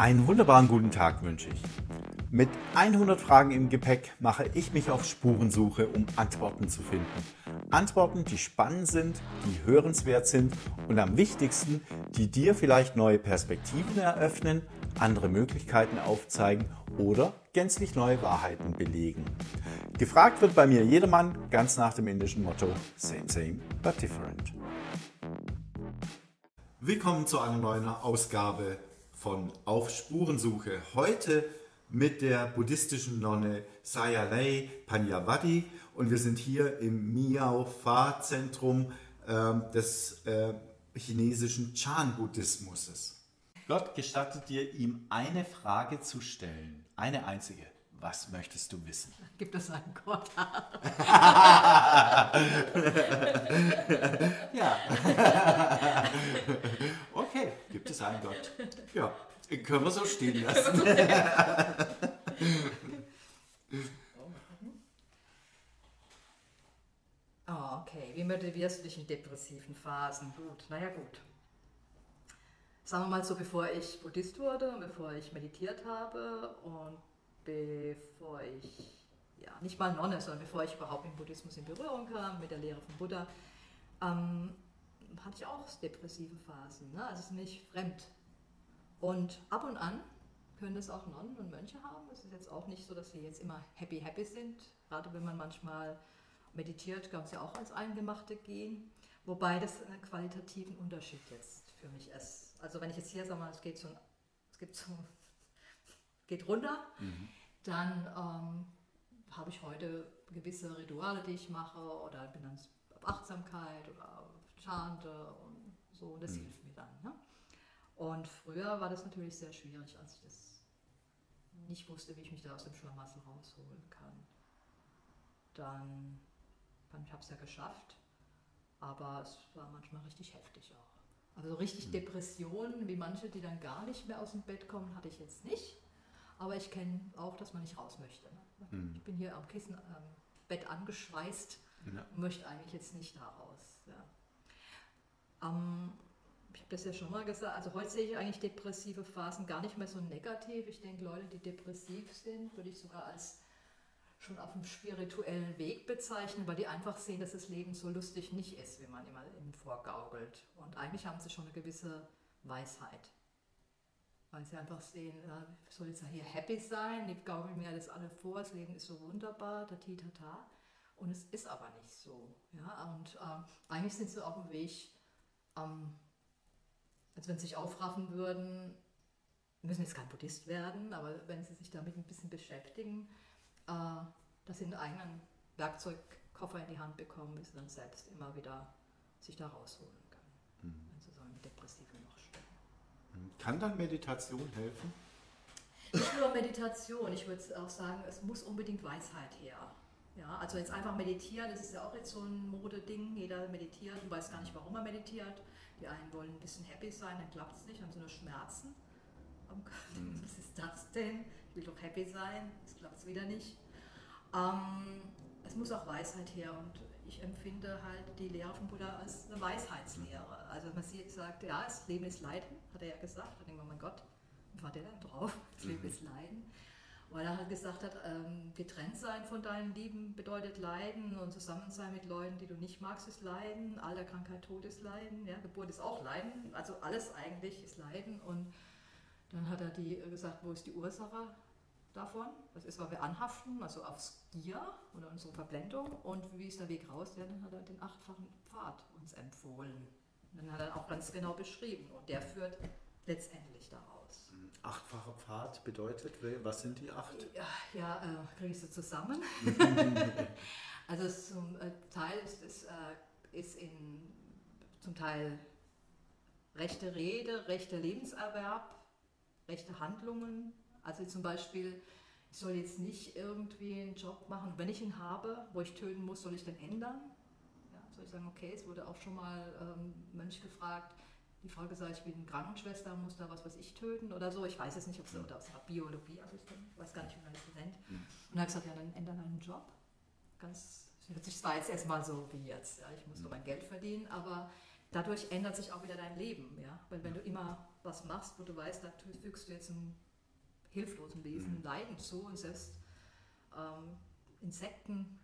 Einen wunderbaren guten Tag wünsche ich. Mit 100 Fragen im Gepäck mache ich mich auf Spurensuche, um Antworten zu finden. Antworten, die spannend sind, die hörenswert sind und am wichtigsten, die dir vielleicht neue Perspektiven eröffnen, andere Möglichkeiten aufzeigen oder gänzlich neue Wahrheiten belegen. Gefragt wird bei mir jedermann ganz nach dem indischen Motto Same, same, but different. Willkommen zu einer neuen Ausgabe von Auf Spurensuche. Heute mit der buddhistischen Nonne Sayalei Panyavadi und wir sind hier im Miao Fa Zentrum äh, des äh, chinesischen Chan-Buddhismus. Gott gestattet dir, ihm eine Frage zu stellen, eine einzige. Was möchtest du wissen? Gibt es einen Gott? ja. okay, gibt es einen Gott? Ja, können wir so stehen lassen. oh, okay. Wie motivierst du dich in depressiven Phasen? Gut, naja, gut. Sagen wir mal so, bevor ich Buddhist wurde bevor ich meditiert habe und bevor ich, ja, nicht mal Nonne, sondern bevor ich überhaupt mit Buddhismus in Berührung kam, mit der Lehre von Buddha, ähm, hatte ich auch depressive Phasen. Ne? Also es ist nicht fremd. Und ab und an können das auch Nonnen und Mönche haben. Es ist jetzt auch nicht so, dass sie jetzt immer happy, happy sind. Gerade wenn man manchmal meditiert, kann es ja auch als Eingemachte gehen. Wobei das einen qualitativen Unterschied jetzt für mich ist. Also wenn ich jetzt hier sage mal, es geht so, es gibt so geht runter, mhm. dann ähm, habe ich heute gewisse Rituale, die ich mache oder bin dann auf Achtsamkeit oder Chante und so. Das mhm. hilft mir dann. Ne? Und früher war das natürlich sehr schwierig, als ich das nicht wusste, wie ich mich da aus dem Schlamassel rausholen kann. Dann, ich habe es ja geschafft, aber es war manchmal richtig heftig auch. Also richtig mhm. Depressionen, wie manche, die dann gar nicht mehr aus dem Bett kommen, hatte ich jetzt nicht. Aber ich kenne auch, dass man nicht raus möchte. Ne? Mhm. Ich bin hier am Kissen, am Bett angeschweißt ja. und möchte eigentlich jetzt nicht da raus. Ja. Ähm, ich habe das ja schon mal gesagt, also heute sehe ich eigentlich depressive Phasen gar nicht mehr so negativ. Ich denke, Leute, die depressiv sind, würde ich sogar als schon auf dem spirituellen Weg bezeichnen, weil die einfach sehen, dass das Leben so lustig nicht ist, wie man immer ihm vorgaukelt. Und eigentlich haben sie schon eine gewisse Weisheit weil sie einfach sehen, ich soll jetzt hier happy sein, die gaukeln mir das alle vor, das Leben ist so wunderbar, da ti ta ta. Und es ist aber nicht so. Ja? Und äh, eigentlich sind sie auf dem Weg, ähm, als wenn sie sich aufraffen würden, müssen jetzt kein Buddhist werden, aber wenn sie sich damit ein bisschen beschäftigen, äh, dass sie einen eigenen Werkzeugkoffer in die Hand bekommen, bis sie dann selbst immer wieder sich da rausholen können, mhm. wenn sie so im depressiven Loch kann dann Meditation helfen? Nicht nur Meditation, ich würde auch sagen, es muss unbedingt Weisheit her. Ja, also jetzt einfach meditieren, das ist ja auch jetzt so ein Modeding. Jeder meditiert und weiß gar nicht, warum er meditiert. Die einen wollen ein bisschen happy sein, dann klappt es nicht, haben so nur Schmerzen. Mhm. Was ist das denn? Ich will doch happy sein, es klappt wieder nicht. Ähm, es muss auch Weisheit her und ich empfinde halt die Lehre von Buddha als eine Weisheitslehre. Also man sieht, sagt, ja, das Leben ist Leiden, hat er ja gesagt. Da denkt man, mein Gott, wie war der denn drauf? Das Leben mhm. ist Leiden. Weil er halt gesagt hat, ähm, getrennt sein von deinen Lieben bedeutet Leiden und zusammen sein mit Leuten, die du nicht magst, ist Leiden. Alter, Krankheit, Tod ist Leiden. Ja, Geburt ist auch Leiden. Also alles eigentlich ist Leiden. Und dann hat er die gesagt, wo ist die Ursache? davon. Das ist, weil wir anhaften, also aufs Gier oder unsere Verblendung. Und wie ist der Weg raus? Ja, dann hat er den achtfachen Pfad uns empfohlen. Dann hat er auch ganz genau beschrieben. Und der führt letztendlich daraus. Achtfacher Pfad bedeutet, was sind die acht? Ja, ja äh, kriege ich sie zusammen. also zum äh, Teil ist es äh, ist in, zum Teil rechte Rede, rechter Lebenserwerb, rechte Handlungen, also zum Beispiel, ich soll jetzt nicht irgendwie einen Job machen, wenn ich ihn habe, wo ich töten muss, soll ich den ändern? Ja, soll ich sagen, okay, es wurde auch schon mal ähm, Mönch gefragt, die Frau gesagt, ich bin Krankenschwester, muss da was, was ich töten oder so. Ich weiß es nicht, ob es oder aus Biologie, also ich weiß gar nicht, wie man das nennt. Mhm. Und er hat gesagt, ja, dann ändern einen Job. Ganz, hört sich zwar jetzt erstmal so wie jetzt, ja, ich muss nur mein Geld verdienen, aber dadurch ändert sich auch wieder dein Leben, ja. Weil wenn du immer was machst, wo du weißt, da fügst du jetzt einem hilflosen Wesen mhm. Leiden zu und selbst ähm, Insekten,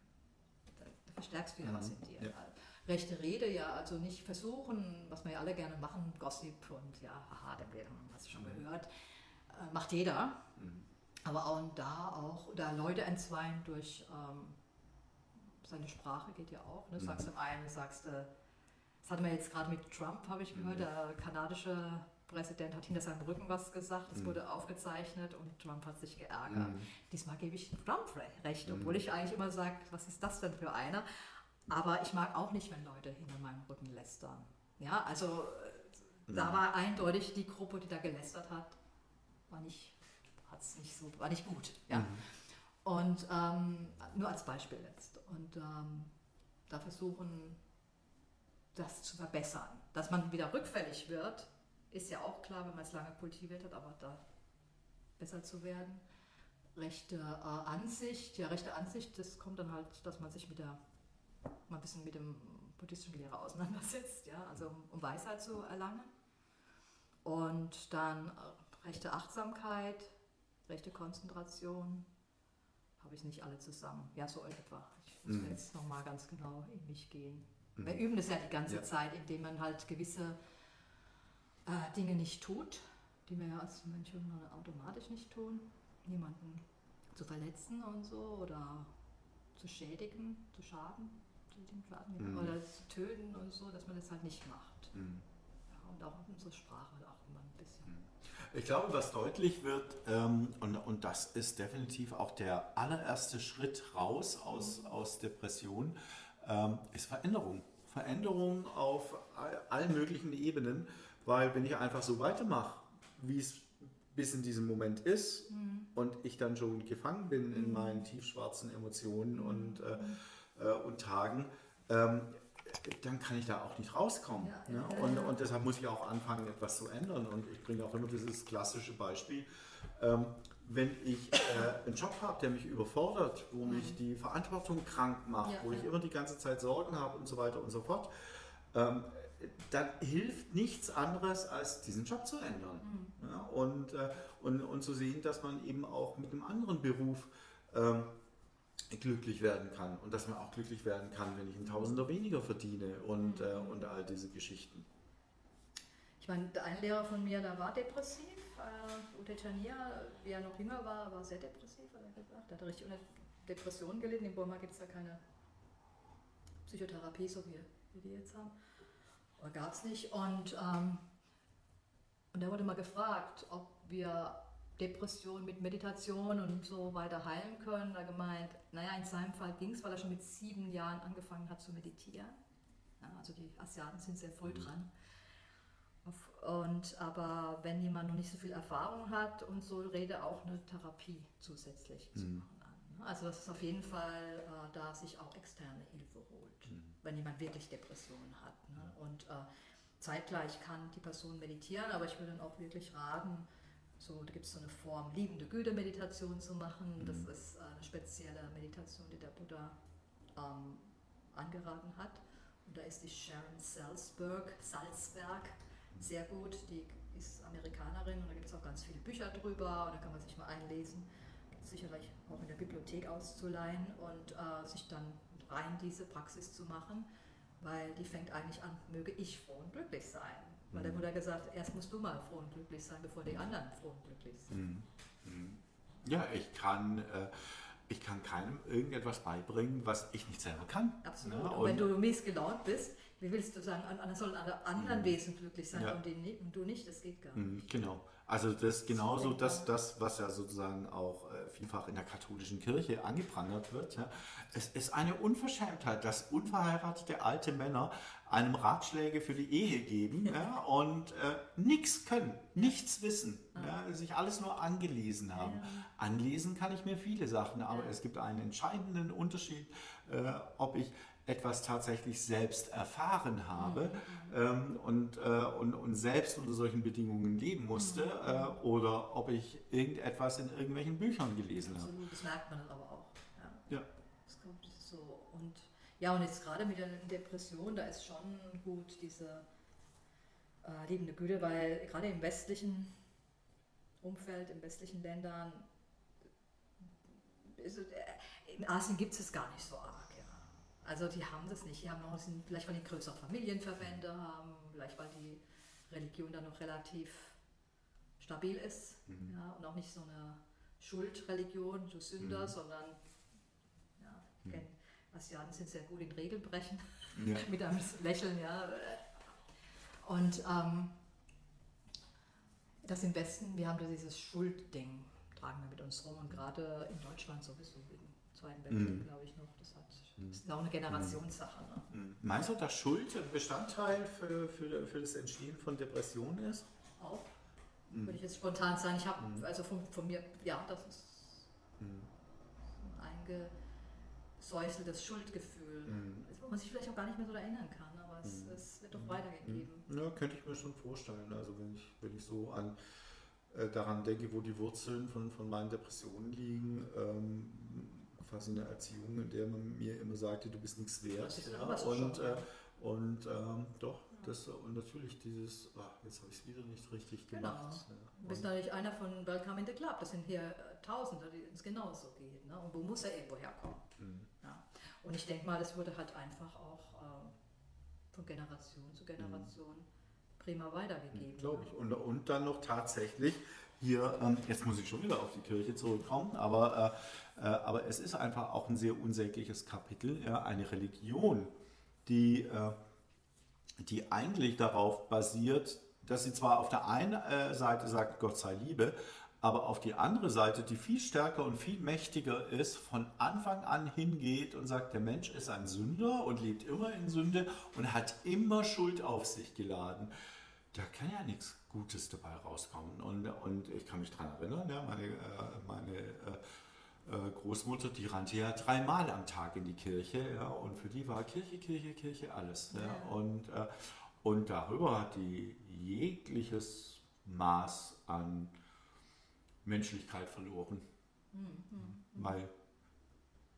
da, verstärkst du ja mhm. was in dir. Ja. Rechte Rede, ja, also nicht versuchen, was wir ja alle gerne machen, Gossip und ja, aha, der hast du schon mhm. gehört, äh, macht jeder. Mhm. Aber auch da auch, oder Leute entzweien durch ähm, seine Sprache geht ja auch. Ne? Sagst mhm. dem einen, sagst, äh, das hatten wir jetzt gerade mit Trump, habe ich gehört, mhm. der kanadische Präsident hat hinter seinem Rücken was gesagt, es mhm. wurde aufgezeichnet und Trump hat sich geärgert. Mhm. Diesmal gebe ich Trump recht, obwohl mhm. ich eigentlich immer sage, was ist das denn für einer? Aber ich mag auch nicht, wenn Leute hinter meinem Rücken lästern. Ja, also äh, da war eindeutig die Gruppe, die da gelästert hat, war nicht, hat's nicht so, war nicht gut. Ja. Mhm. Und ähm, nur als Beispiel jetzt. Und ähm, da versuchen, das zu verbessern. Dass man wieder rückfällig wird, ist ja auch klar, wenn man es lange kultiviert hat, aber da besser zu werden. Rechte äh, Ansicht, ja, rechte Ansicht, das kommt dann halt, dass man sich mit der, mal ein bisschen mit dem buddhistischen Lehrer auseinandersetzt, ja, also um, Weisheit zu erlangen. Und dann äh, rechte Achtsamkeit, rechte Konzentration, habe ich nicht alle zusammen. Ja, so etwa. Ich muss mhm. jetzt nochmal ganz genau in mich gehen. Mhm. Wir üben das ja die ganze ja. Zeit, indem man halt gewisse äh, Dinge nicht tut, die wir ja als Mönche automatisch nicht tun. Niemanden zu verletzen und so oder zu schädigen, zu schaden, mhm. oder zu töten und so, dass man das halt nicht macht. Mhm. Ja, und auch unsere Sprache auch immer ein bisschen. Mhm. Ich glaube, was deutlich wird, ähm, und, und das ist definitiv auch der allererste Schritt raus aus, mhm. aus Depression, ähm, ist Veränderung. Veränderung auf allen möglichen Ebenen. Weil wenn ich einfach so weitermache, wie es bis in diesem Moment ist mhm. und ich dann schon gefangen bin in mhm. meinen tiefschwarzen Emotionen und, äh, äh, und Tagen, ähm, dann kann ich da auch nicht rauskommen. Ja, ne? und, und, deshalb muss ich auch anfangen, etwas zu ändern. Und ich bringe auch immer dieses klassische Beispiel. Ähm, wenn ich äh, einen Job habe, der mich überfordert, wo mhm. mich die Verantwortung krank macht, wo ich immer die ganze Zeit Sorgen habe und so weiter und so fort, ähm, dann hilft nichts anderes, als diesen Job zu ändern. Mhm. Und, äh, und, und zu sehen, dass man eben auch mit einem anderen Beruf ähm, glücklich werden kann. Und dass man auch glücklich werden kann, wenn ich einen Tausender weniger verdiene und, mhm. äh, und all diese Geschichten. Ich meine, ein Lehrer von mir, der war depressiv. Äh, Ute Chania, wie er noch jünger war, war sehr depressiv, hat er gesagt. Er hat richtig unter Depressionen gelitten. In Burma gibt es da keine Psychotherapie, so wie wir die jetzt haben gab es nicht. Und, ähm, und er wurde mal gefragt, ob wir Depressionen mit Meditation und so weiter heilen können. Er gemeint, naja, in seinem Fall ging es, weil er schon mit sieben Jahren angefangen hat zu meditieren. Ja, also die Asiaten sind sehr voll mhm. dran. Und, aber wenn jemand noch nicht so viel Erfahrung hat und so, rede auch eine Therapie zusätzlich zu mhm. machen an. Ne? Also das ist auf jeden Fall äh, da sich auch externe Hilfe holt, mhm. wenn jemand wirklich Depressionen hat. Ne? Und äh, zeitgleich kann die Person meditieren, aber ich würde dann auch wirklich raten, so, da gibt es so eine Form, liebende Güte-Meditation zu machen. Das mhm. ist äh, eine spezielle Meditation, die der Buddha ähm, angeraten hat. Und da ist die Sharon Salzberg, Salzberg sehr gut. Die ist Amerikanerin und da gibt es auch ganz viele Bücher drüber und da kann man sich mal einlesen. Sicherlich auch in der Bibliothek auszuleihen und äh, sich dann rein diese Praxis zu machen weil die fängt eigentlich an, möge ich froh und glücklich sein. Weil der mhm. Mutter gesagt, erst musst du mal froh und glücklich sein, bevor die anderen froh und glücklich sind. Mhm. Mhm. Ja, ich kann, äh, ich kann keinem irgendetwas beibringen, was ich nicht selber kann. Absolut. Ja, und, und, wenn du mies gelaunt bist, wie willst du sagen, an, sollen alle anderen Wesen glücklich sein ja. und, die, und, du nicht? Das geht gar nicht. Genau. Also das ist genauso das, das, was ja sozusagen auch äh, vielfach in der katholischen Kirche angeprangert wird. Ja. Es ist eine Unverschämtheit, dass unverheiratete alte Männer einem Ratschläge für die Ehe geben ja, und äh, nichts können, nichts wissen, ja, sich alles nur angelesen haben. Anlesen kann ich mir viele Sachen, aber es gibt einen entscheidenden Unterschied, äh, ob ich etwas tatsächlich selbst erfahren habe ähm, und, äh, und, und selbst unter solchen Bedingungen leben musste mhm. äh, oder ob ich irgendetwas in irgendwelchen Büchern gelesen habe. Absolut, das merkt man aber auch. Ja. ja. Das kommt so. Und ja, und jetzt gerade mit der Depression, da ist schon gut, diese äh, liebende Güte, weil gerade im westlichen Umfeld, in westlichen Ländern, ist, äh, in Asien gibt es gar nicht so arg. Also die haben das nicht. Die haben noch, sind, vielleicht weil die größere Familienverbände haben, vielleicht weil die Religion da noch relativ stabil ist mhm. ja, und auch nicht so eine Schuldreligion, so Sünder, mhm. sondern ja, ich mhm. Asiaten sind sehr gut in Regelbrechen, ja. mit einem Lächeln, ja. Und ähm, das im Westen, wir haben da dieses Schuldding, tragen wir mit uns rum und gerade in Deutschland sowieso im Zweiten Weltkrieg, mhm. glaube ich noch. Das, hat, das ist auch eine Generationssache. Ne? Mhm. Meinst du, dass Schuld ein Bestandteil für, für, für das Entstehen von Depressionen ist? Auch. Mhm. Würde ich jetzt spontan sagen. Ich habe, mhm. also von, von, mir, ja, das ist mhm. ein eingesäuseltes Schuldgefühl, mhm. wo man sich vielleicht auch gar nicht mehr so erinnern kann es, mhm. es wird doch mhm. weitergegeben. Ja, könnte ich mir schon vorstellen. Also wenn ich, wenn ich so an äh, daran denke, wo die Wurzeln von, von meinen Depressionen liegen, ähm, quasi eine Erziehung, in der man mir immer sagte, du bist nichts wert. Ja, und äh, und ähm, doch, das und natürlich dieses, ach, jetzt habe ich es wieder nicht richtig genau. gemacht. Genau. Du bist natürlich einer von Welcome in the Club. Das sind hier äh, Tausende, denen es genauso geht. Ne? Und wo muss er irgendwo herkommen? Mhm. Ja. Und ich denke mal, das wurde halt einfach auch von Generation zu Generation mhm. prima weitergegeben. Glaube ich. Und, und dann noch tatsächlich hier, ähm, jetzt muss ich schon wieder auf die Kirche zurückkommen, aber, äh, äh, aber es ist einfach auch ein sehr unsägliches Kapitel, ja, eine Religion, die, äh, die eigentlich darauf basiert, dass sie zwar auf der einen äh, Seite sagt, Gott sei Liebe, aber auf die andere Seite, die viel stärker und viel mächtiger ist, von Anfang an hingeht und sagt, der Mensch ist ein Sünder und lebt immer in Sünde und hat immer Schuld auf sich geladen. Da kann ja nichts Gutes dabei rauskommen. Und, und ich kann mich daran erinnern, ja, meine, äh, meine äh, äh, Großmutter, die rannte ja dreimal am Tag in die Kirche ja, und für die war Kirche, Kirche, Kirche alles. Ja. ja. Und, äh, und darüber hat die jegliches Maß an Menschlichkeit verloren. Mhm. Weil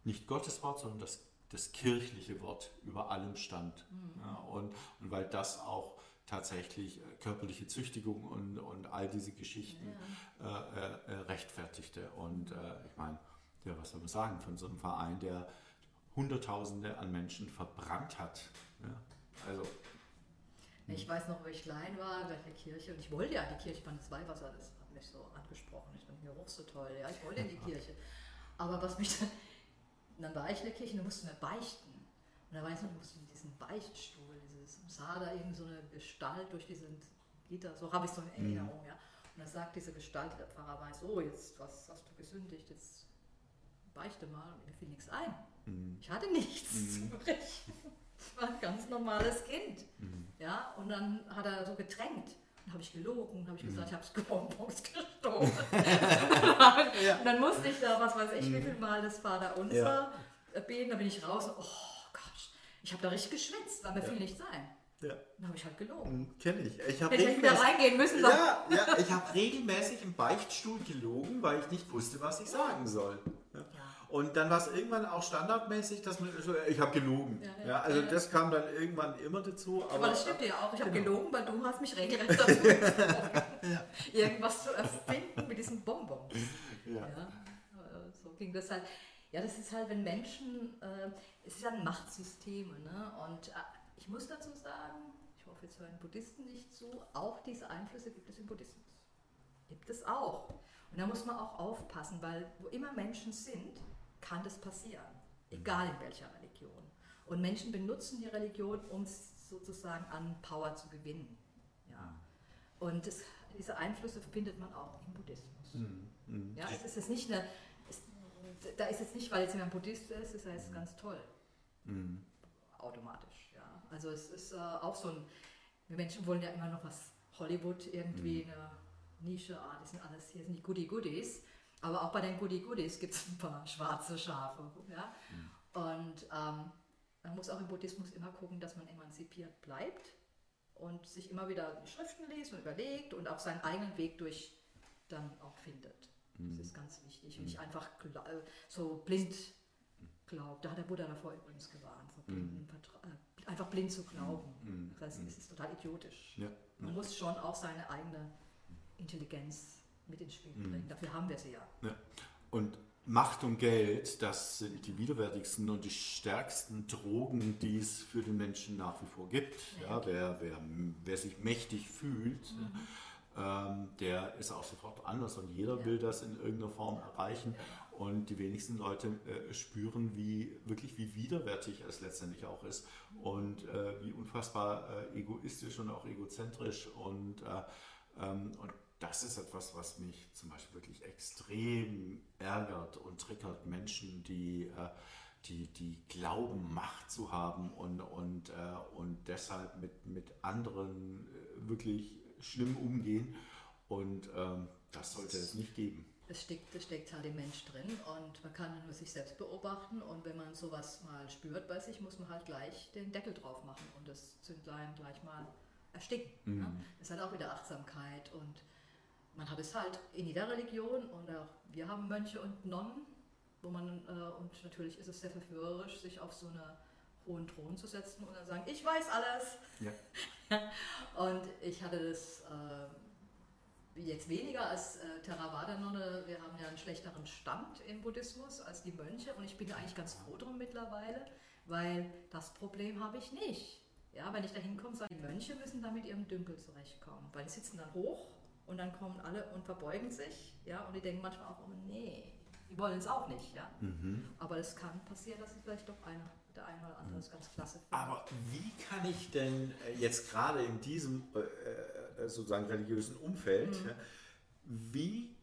nicht Gottes Wort, sondern das, das kirchliche Wort über allem stand. Mhm. Ja, und, und weil das auch tatsächlich äh, körperliche Züchtigung und, und all diese Geschichten ja. äh, äh, rechtfertigte. Und äh, ich meine, ja, was soll man sagen von so einem Verein, der Hunderttausende an Menschen verbrannt hat. Ja, also ich weiß noch, wo ich klein war, in der Kirche, und ich wollte ja die Kirche, fand das Weihwasser, das hat mich so angesprochen. Ich fand Geruch so toll, ja, ich wollte in die Kirche. Aber was mich dann, dann war ich in der Kirche und musste mir beichten. Und da weiß ich noch, ich musste in diesen Beichtstuhl, dieses, sah da irgend so eine Gestalt durch diesen Gitter, so habe ich so eine mhm. Erinnerung, ja. Und dann sagt diese Gestalt, der Pfarrer weiß, oh, jetzt, was hast du gesündigt, jetzt beichte mal und mir fiel nichts ein. Mhm. Ich hatte nichts mhm. zu berichten. Ich war ein ganz normales Kind. Mhm. Ja, und dann hat er so gedrängt. Dann habe ich gelogen, habe ich gesagt, mhm. ich habe es Bonbons gestohlen. ja. Und dann musste ich da, was weiß ich, wie viel mhm. Mal das Vaterunser ja. beten, da bin ich raus und, oh ich habe da richtig geschwitzt, weil mir ja. fiel nicht sein. Ja. Dann habe ich halt gelogen. Hm, Kenne ich. Ich habe wieder reingehen müssen. Ja, ja, ich habe regelmäßig im Beichtstuhl gelogen, weil ich nicht wusste, was ich sagen soll. Ja. Und dann war es irgendwann auch standardmäßig, dass man so, ich habe gelogen. Ja, ja, ja also das kam dann irgendwann immer dazu. Aber, aber das stimmt ja auch. Ich habe genau. gelogen, weil du hast mich regelrecht dazu gezwungen, irgendwas zu erfinden mit diesen Bonbons. Ja. so ging das halt. Ja, das ist halt, wenn Menschen, äh, es ist ja ein Machtsystem. Ne? Und äh, ich muss dazu sagen, ich hoffe, jetzt hören Buddhisten nicht zu, auch diese Einflüsse gibt es im Buddhismus. Gibt es auch. Und da muss man auch aufpassen, weil wo immer Menschen sind, kann das passieren, egal in welcher Religion. Und Menschen benutzen die Religion, um sozusagen an Power zu gewinnen. Ja. Und das, diese Einflüsse findet man auch im Buddhismus. Mhm. Mhm. Ja, es ist nicht eine, da ist es nicht, weil jetzt jemand Buddhist ist, ist er jetzt ganz toll. Mhm. Automatisch, ja. Also es ist äh, auch so ein, wir Menschen wollen ja immer noch was Hollywood irgendwie, mhm. eine Nische, ah, das sind alles hier sind die Goody Goodies. Aber auch bei den Goody Goodies gibt es ein paar schwarze Schafe. Ja? Mhm. Und ähm, man muss auch im Buddhismus immer gucken, dass man emanzipiert bleibt und sich immer wieder Schriften liest und überlegt und auch seinen eigenen Weg durch dann auch findet. Mhm. Das ist ganz wichtig. Und nicht mhm. einfach so blind glaubt. Da hat der Buddha davor übrigens gewarnt, vor blinden, mhm. einfach blind zu glauben. Mhm. Das ist, ist total idiotisch. Ja. Man muss schon auch seine eigene Intelligenz mit ins Spiel bringen. Mhm. Dafür haben wir sie ja. ja. Und Macht und Geld, das sind die widerwärtigsten und die stärksten Drogen, die es für den Menschen nach wie vor gibt. Ja, wer, wer, wer sich mächtig fühlt, mhm. Ähm, der ist auch sofort anders und jeder ja. will das in irgendeiner Form erreichen. Und die wenigsten Leute äh, spüren, wie wirklich wie widerwärtig es letztendlich auch ist und äh, wie unfassbar äh, egoistisch und auch egozentrisch und, äh, ähm, und das ist etwas, was mich zum Beispiel wirklich extrem ärgert und triggert. Menschen, die, äh, die, die glauben, Macht zu haben und, und, äh, und deshalb mit, mit anderen wirklich schlimm umgehen. Und ähm, das sollte es nicht geben. Es steckt, es steckt halt im Mensch drin und man kann nur sich selbst beobachten und wenn man sowas mal spürt bei sich, muss man halt gleich den Deckel drauf machen und das Zündlein gleich mal ersticken. Mhm. Ne? Das ist halt auch wieder Achtsamkeit und man hat es halt in jeder Religion und auch wir haben Mönche und Nonnen, wo man, äh, und natürlich ist es sehr verführerisch, sich auf so einen hohen Thron zu setzen und dann sagen, ich weiß alles. Ja. und ich hatte das äh, jetzt weniger als äh, Theravada-Nonne, wir haben ja einen schlechteren Stand im Buddhismus als die Mönche und ich bin eigentlich ganz froh drum mittlerweile, weil das Problem habe ich nicht. Ja, wenn ich da hinkomme, sagen die Mönche müssen da mit ihrem Dümpel zurechtkommen, weil die sitzen dann hoch und dann kommen alle und verbeugen sich, ja, und die denken manchmal auch, oh nee, die wollen es auch nicht, ja. Mhm. Aber es kann passieren, dass es vielleicht doch einer, der eine oder andere ist ganz klasse findet. Aber wie kann ich denn äh, jetzt gerade in diesem äh, äh, sozusagen religiösen Umfeld, mhm. wie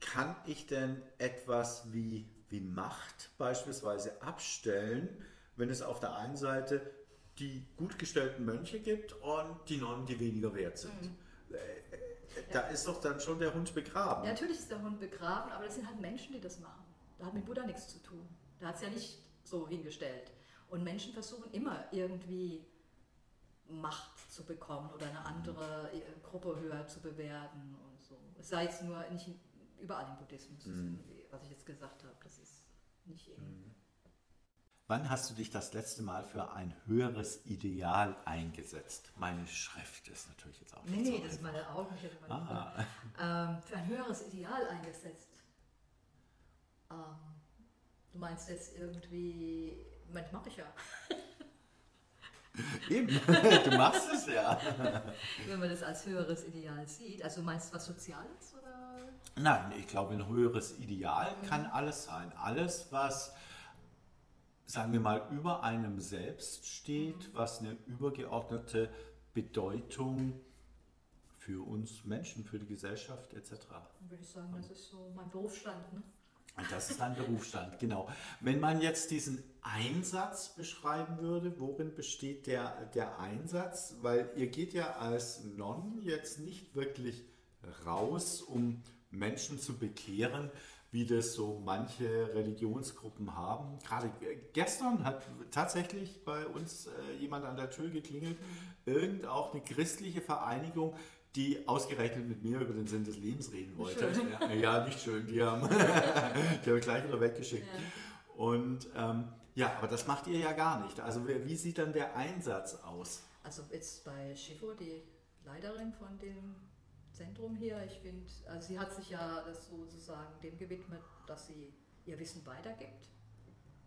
kann ich denn etwas wie, wie Macht beispielsweise abstellen, wenn es auf der einen Seite die gut gestellten Mönche gibt und die Nonnen, die weniger wert sind? Mhm da ist doch dann schon der Hund begraben. Ja, natürlich ist der Hund begraben, aber das sind halt Menschen, die das machen. Da hat mit Buddha nichts zu tun. Da hat es ja nicht so hingestellt. Und Menschen versuchen immer irgendwie Macht zu bekommen oder eine andere äh, Gruppe höher zu bewerten und so. Es sei jetzt nur nicht überall im Buddhismus, mhm. was ich jetzt gesagt habe. Das ist nicht irgendwie. Mhm. Wann hast du dich das letzte Mal für ein höheres Ideal eingesetzt? Meine Schrift ist natürlich jetzt auch nicht Nee, so nee, das ist meine Augen. Ich ah. ähm, für ein höheres Ideal eingesetzt. Ähm, du meinst jetzt irgendwie, Moment, mache ich ja. Eben, du machst es ja. Wenn man das als höheres Ideal sieht. Also meinst du was Soziales? Oder? Nein, ich glaube, ein höheres Ideal mhm. kann alles sein. Alles, was sagen wir mal, über einem selbst steht, was eine übergeordnete Bedeutung für uns Menschen, für die Gesellschaft etc. Würde ich sagen, das ist so mein Berufsstand. Ne? Das ist ein Berufsstand, genau. Wenn man jetzt diesen Einsatz beschreiben würde, worin besteht der, der Einsatz? Weil ihr geht ja als Nonnen jetzt nicht wirklich raus, um Menschen zu bekehren, wie das so manche Religionsgruppen haben. Gerade gestern hat tatsächlich bei uns äh, jemand an der Tür geklingelt, irgend auch eine christliche Vereinigung, die ausgerechnet mit mir über den Sinn des Lebens reden wollte. Ja, ja, nicht schön, die haben, die haben gleich wieder weggeschickt. Ja. Und ähm, ja, aber das macht ihr ja gar nicht. Also wie sieht dann der Einsatz aus? Also jetzt bei Schifo, die Leiterin von dem Zentrum hier. Ich finde, also sie hat sich ja das sozusagen dem gewidmet, dass sie ihr Wissen weitergibt.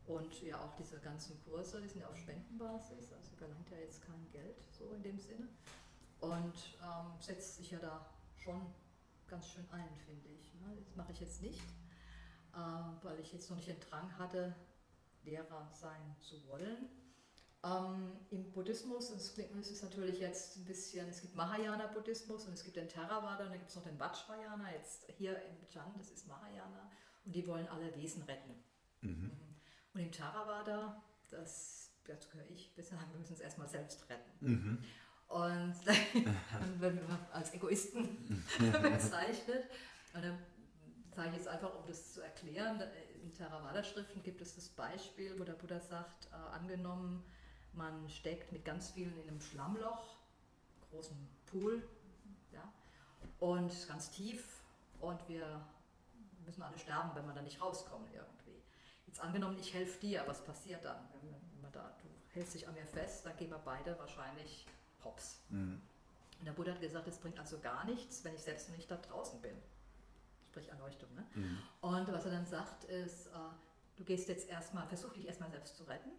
Und ja auch diese ganzen Kurse, die sind ja auf Spendenbasis, also sie verlangt ja jetzt kein Geld, so in dem Sinne. Und ähm, setzt sich ja da schon ganz schön ein, finde ich. Ne? Das mache ich jetzt nicht, äh, weil ich jetzt noch nicht den Drang hatte, Lehrer sein zu wollen. Ähm, Im Buddhismus, es ist natürlich jetzt ein bisschen, es gibt Mahayana-Buddhismus und es gibt den Theravada und dann gibt es noch den Vajrayana, jetzt hier im Chan, das ist Mahayana und die wollen alle Wesen retten. Mhm. Und im Theravada, das, dazu gehöre ich, wir müssen es erstmal selbst retten. Mhm. Und, und wenn man als Egoisten bezeichnet, und dann sage ich jetzt einfach, um das zu erklären, in Theravada-Schriften gibt es das Beispiel, wo der Buddha sagt, äh, angenommen, man steckt mit ganz vielen in einem Schlammloch, großen Pool, ja, und ganz tief und wir müssen alle sterben, wenn wir da nicht rauskommen irgendwie. Jetzt angenommen, ich helfe dir, was passiert dann? Wenn man da, du hältst dich an mir fest, dann gehen wir beide wahrscheinlich hops. Mhm. Und der Buddha hat gesagt, es bringt also gar nichts, wenn ich selbst nicht da draußen bin. Sprich Erleuchtung. Ne? Mhm. Und was er dann sagt, ist, äh, du gehst jetzt erstmal, versuch dich erstmal selbst zu retten.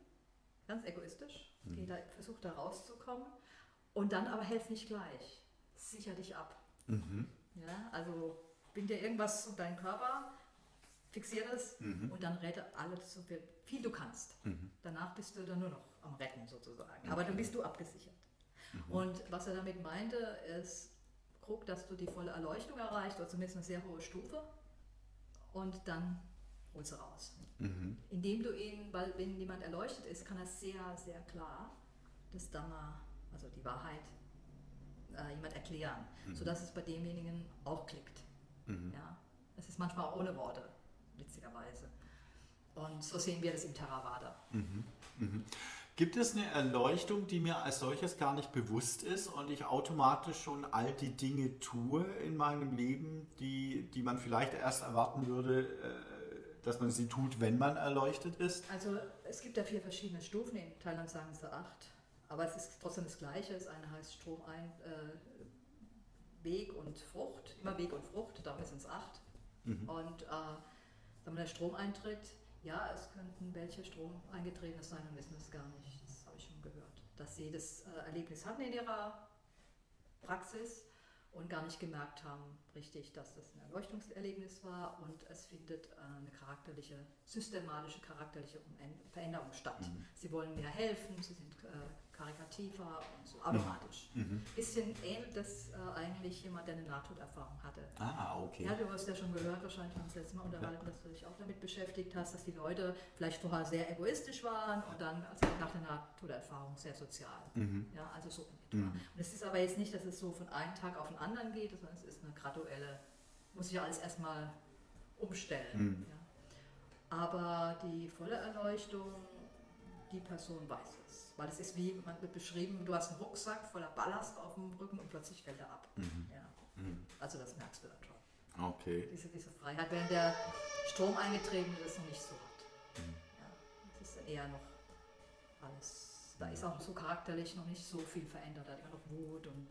Ganz egoistisch. Mhm. Da, versuch da rauszukommen. Und dann aber helf nicht gleich. Sicher dich ab. Mhm. Ja, also bind dir irgendwas um deinen Körper, fixiere es mhm. und dann rette alles so viel, viel du kannst. Mhm. Danach bist du dann nur noch am Retten sozusagen. Okay. Aber dann bist du abgesichert. Mhm. Und was er damit meinte, ist, guck, dass du die volle Erleuchtung erreichst, oder zumindest eine sehr hohe Stufe, und dann holst du raus. Mhm. Indem du ihn, weil wenn jemand erleuchtet ist, kann er sehr, sehr klar das Dhamma, also die Wahrheit, äh, jemand erklären, mhm. sodass es bei demjenigen auch klickt. Mhm. Ja? Es ist manchmal auch ohne Worte, witzigerweise. Und so sehen wir das im Theravada. Mhm. Gibt es eine Erleuchtung, die mir als solches gar nicht bewusst ist und ich automatisch schon all die Dinge tue in meinem Leben, die, die man vielleicht erst erwarten würde, äh, dass man sie tut, wenn man erleuchtet ist? Also es gibt ja vier verschiedene Stufen, in Thailand sagen sie acht, aber es ist trotzdem das Gleiche. Das eine heißt Strom ein, äh, Weg und Frucht, immer Weg und Frucht, darum sind es acht. Mhm. Und äh, wenn der Strom eintritt, ja, es könnten welche Strom eingetreten sein und wissen es gar nicht. Das habe ich schon gehört. Dass sie das äh, Erlebnis hatten in ihrer Praxis und gar nicht gemerkt haben, richtig, dass das ein Erleuchtungserlebnis war und es findet äh, eine charakterliche, systematische charakterliche Veränderung statt. Mhm. Sie wollen mir helfen, sie sind äh, karikativer und so automatisch. Mhm. mhm. Bisschen ähnelt das äh, eigentlich jemand, der eine Nahtoderfahrung hatte. Ah, okay. Ja, du hast ja schon gehört, wahrscheinlich haben wir uns letztes Mal unterhalten, ja. dass du dich auch damit beschäftigt hast, dass die Leute vielleicht vorher sehr egoistisch waren und dann also nach der Nahtoderfahrung sehr sozial. Mhm. Ja, also so mhm. Und es ist aber jetzt nicht, dass es so von einem Tag auf den anderen geht, sondern es ist eine graduelle, muss sich ja alles erstmal umstellen. Mhm. Ja. Aber die volle Erleuchtung, die Person weiß weil es ist wie, man wird beschrieben, du hast einen Rucksack voller Ballast auf dem Rücken und plötzlich fällt er ab. Mhm. Ja. Mhm. Also das merkst du dann schon. Okay. Diese, diese Freiheit, wenn der Strom eingetreten ist, noch nicht so hat. Mhm. Ja. Das ist dann eher noch alles, da ist auch so charakterlich noch nicht so viel verändert, da hat immer noch Wut und,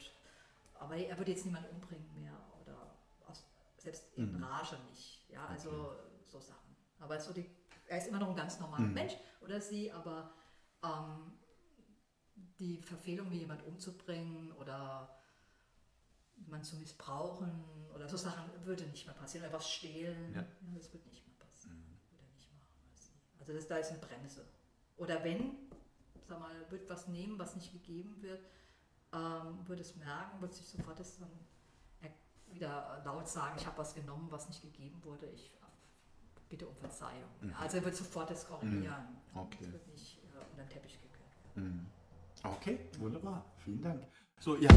aber er würde jetzt niemanden umbringen mehr oder selbst in mhm. Rage nicht. Ja, also okay. so Sachen. Aber so die, er ist immer noch ein ganz normaler mhm. Mensch oder sie, aber ähm, die Verfehlung, wie jemand umzubringen oder jemand zu missbrauchen oder so Sachen würde nicht mehr passieren. Oder was stehlen, ja. Ja, das wird nicht mehr passieren. Mhm. Würde nicht machen. Also das, da ist eine Bremse. Oder wenn, sag mal, wird was nehmen, was nicht gegeben wird, ähm, wird es merken, wird sich sofort das dann wieder laut sagen, ich habe was genommen, was nicht gegeben wurde, ich bitte um Verzeihung. Mhm. Also er wird sofort das korrigieren. Mhm. Okay. Es wird nicht äh, unter den Teppich gekehrt werden. Mhm. Okay, wunderbar. Vielen Dank. So, ja.